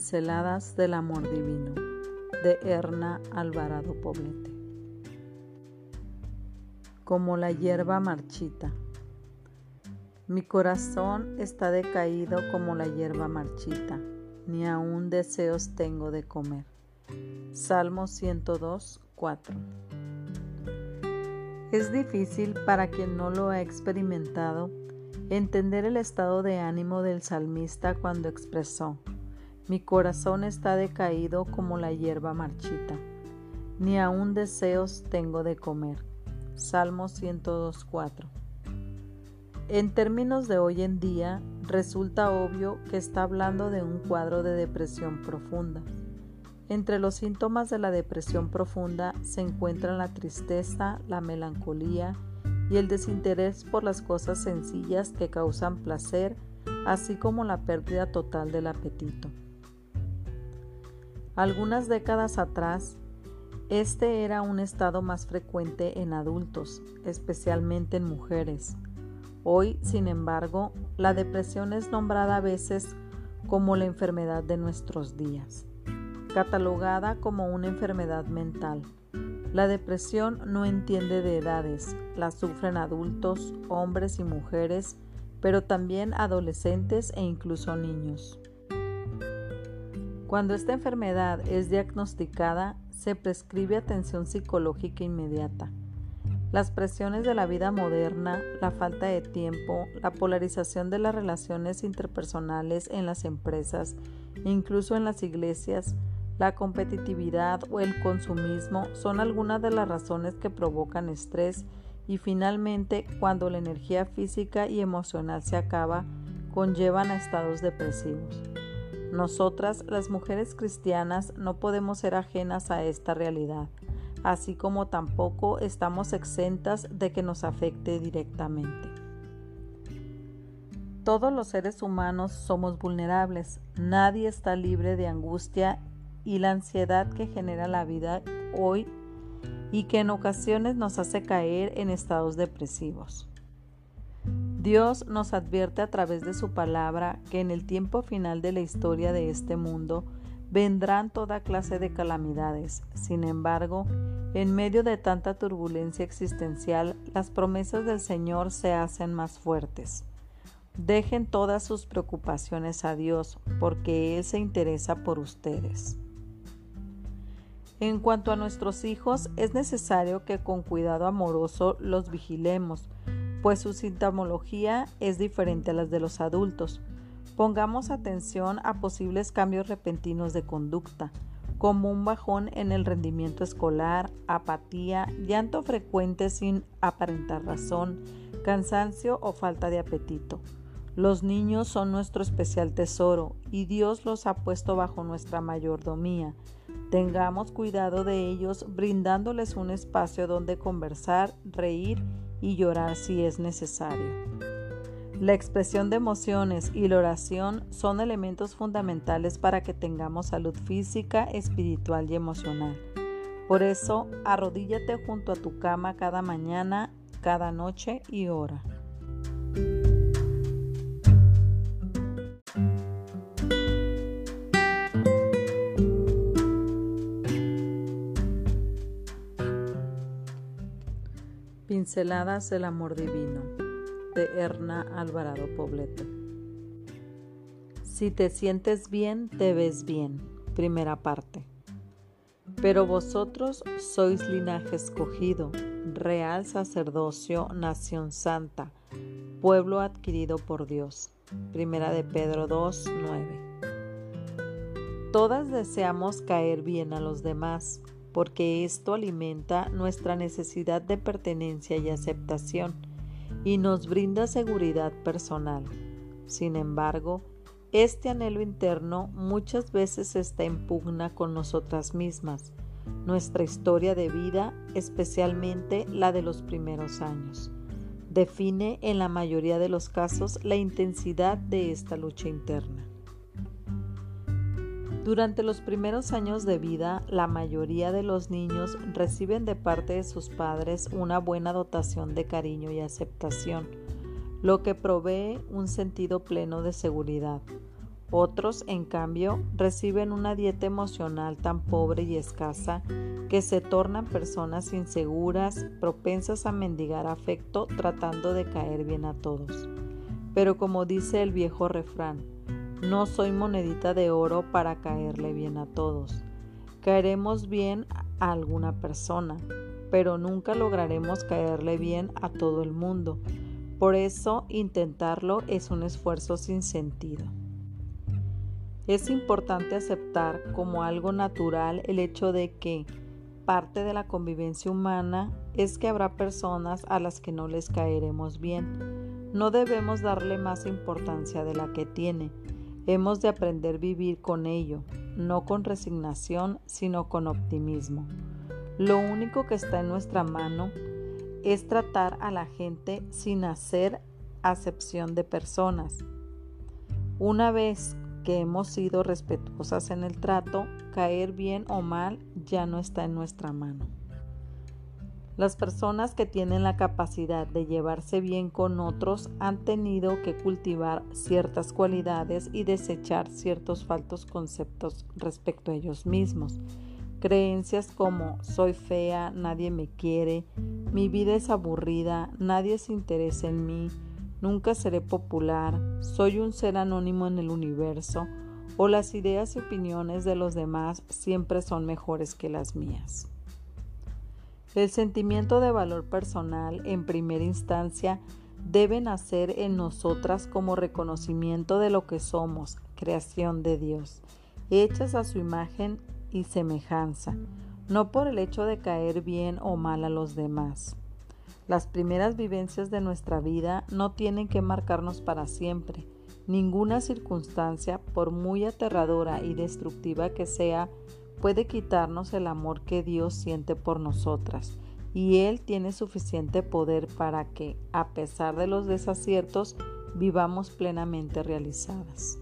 Pinceladas del Amor Divino de Erna Alvarado Poblete. Como la hierba marchita. Mi corazón está decaído como la hierba marchita, ni aún deseos tengo de comer. Salmo 102, 4. Es difícil para quien no lo ha experimentado entender el estado de ánimo del salmista cuando expresó, mi corazón está decaído como la hierba marchita, ni aún deseos tengo de comer. Salmo 102.4. En términos de hoy en día, resulta obvio que está hablando de un cuadro de depresión profunda. Entre los síntomas de la depresión profunda se encuentran la tristeza, la melancolía y el desinterés por las cosas sencillas que causan placer, así como la pérdida total del apetito. Algunas décadas atrás, este era un estado más frecuente en adultos, especialmente en mujeres. Hoy, sin embargo, la depresión es nombrada a veces como la enfermedad de nuestros días, catalogada como una enfermedad mental. La depresión no entiende de edades, la sufren adultos, hombres y mujeres, pero también adolescentes e incluso niños. Cuando esta enfermedad es diagnosticada, se prescribe atención psicológica inmediata. Las presiones de la vida moderna, la falta de tiempo, la polarización de las relaciones interpersonales en las empresas, incluso en las iglesias, la competitividad o el consumismo son algunas de las razones que provocan estrés y finalmente cuando la energía física y emocional se acaba, conllevan a estados depresivos. Nosotras, las mujeres cristianas, no podemos ser ajenas a esta realidad, así como tampoco estamos exentas de que nos afecte directamente. Todos los seres humanos somos vulnerables, nadie está libre de angustia y la ansiedad que genera la vida hoy y que en ocasiones nos hace caer en estados depresivos. Dios nos advierte a través de su palabra que en el tiempo final de la historia de este mundo vendrán toda clase de calamidades. Sin embargo, en medio de tanta turbulencia existencial, las promesas del Señor se hacen más fuertes. Dejen todas sus preocupaciones a Dios, porque Él se interesa por ustedes. En cuanto a nuestros hijos, es necesario que con cuidado amoroso los vigilemos, pues su sintomología es diferente a las de los adultos. Pongamos atención a posibles cambios repentinos de conducta, como un bajón en el rendimiento escolar, apatía, llanto frecuente sin aparentar razón, cansancio o falta de apetito. Los niños son nuestro especial tesoro y Dios los ha puesto bajo nuestra mayordomía. Tengamos cuidado de ellos brindándoles un espacio donde conversar, reír y llorar si es necesario. La expresión de emociones y la oración son elementos fundamentales para que tengamos salud física, espiritual y emocional. Por eso, arrodíllate junto a tu cama cada mañana, cada noche y ora. Pinceladas del Amor Divino de Erna Alvarado Poblete. Si te sientes bien, te ves bien. Primera parte. Pero vosotros sois linaje escogido, real sacerdocio, nación santa, pueblo adquirido por Dios. Primera de Pedro 2, 9. Todas deseamos caer bien a los demás porque esto alimenta nuestra necesidad de pertenencia y aceptación y nos brinda seguridad personal. Sin embargo, este anhelo interno muchas veces está en pugna con nosotras mismas, nuestra historia de vida, especialmente la de los primeros años. Define en la mayoría de los casos la intensidad de esta lucha interna. Durante los primeros años de vida, la mayoría de los niños reciben de parte de sus padres una buena dotación de cariño y aceptación, lo que provee un sentido pleno de seguridad. Otros, en cambio, reciben una dieta emocional tan pobre y escasa que se tornan personas inseguras, propensas a mendigar afecto, tratando de caer bien a todos. Pero como dice el viejo refrán, no soy monedita de oro para caerle bien a todos. Caeremos bien a alguna persona, pero nunca lograremos caerle bien a todo el mundo. Por eso intentarlo es un esfuerzo sin sentido. Es importante aceptar como algo natural el hecho de que parte de la convivencia humana es que habrá personas a las que no les caeremos bien. No debemos darle más importancia de la que tiene. Hemos de aprender a vivir con ello, no con resignación, sino con optimismo. Lo único que está en nuestra mano es tratar a la gente sin hacer acepción de personas. Una vez que hemos sido respetuosas en el trato, caer bien o mal ya no está en nuestra mano. Las personas que tienen la capacidad de llevarse bien con otros han tenido que cultivar ciertas cualidades y desechar ciertos faltos conceptos respecto a ellos mismos. Creencias como soy fea, nadie me quiere, mi vida es aburrida, nadie se interesa en mí, nunca seré popular, soy un ser anónimo en el universo, o las ideas y opiniones de los demás siempre son mejores que las mías. El sentimiento de valor personal, en primera instancia, debe nacer en nosotras como reconocimiento de lo que somos, creación de Dios, hechas a su imagen y semejanza, no por el hecho de caer bien o mal a los demás. Las primeras vivencias de nuestra vida no tienen que marcarnos para siempre. Ninguna circunstancia, por muy aterradora y destructiva que sea, puede quitarnos el amor que Dios siente por nosotras, y Él tiene suficiente poder para que, a pesar de los desaciertos, vivamos plenamente realizadas.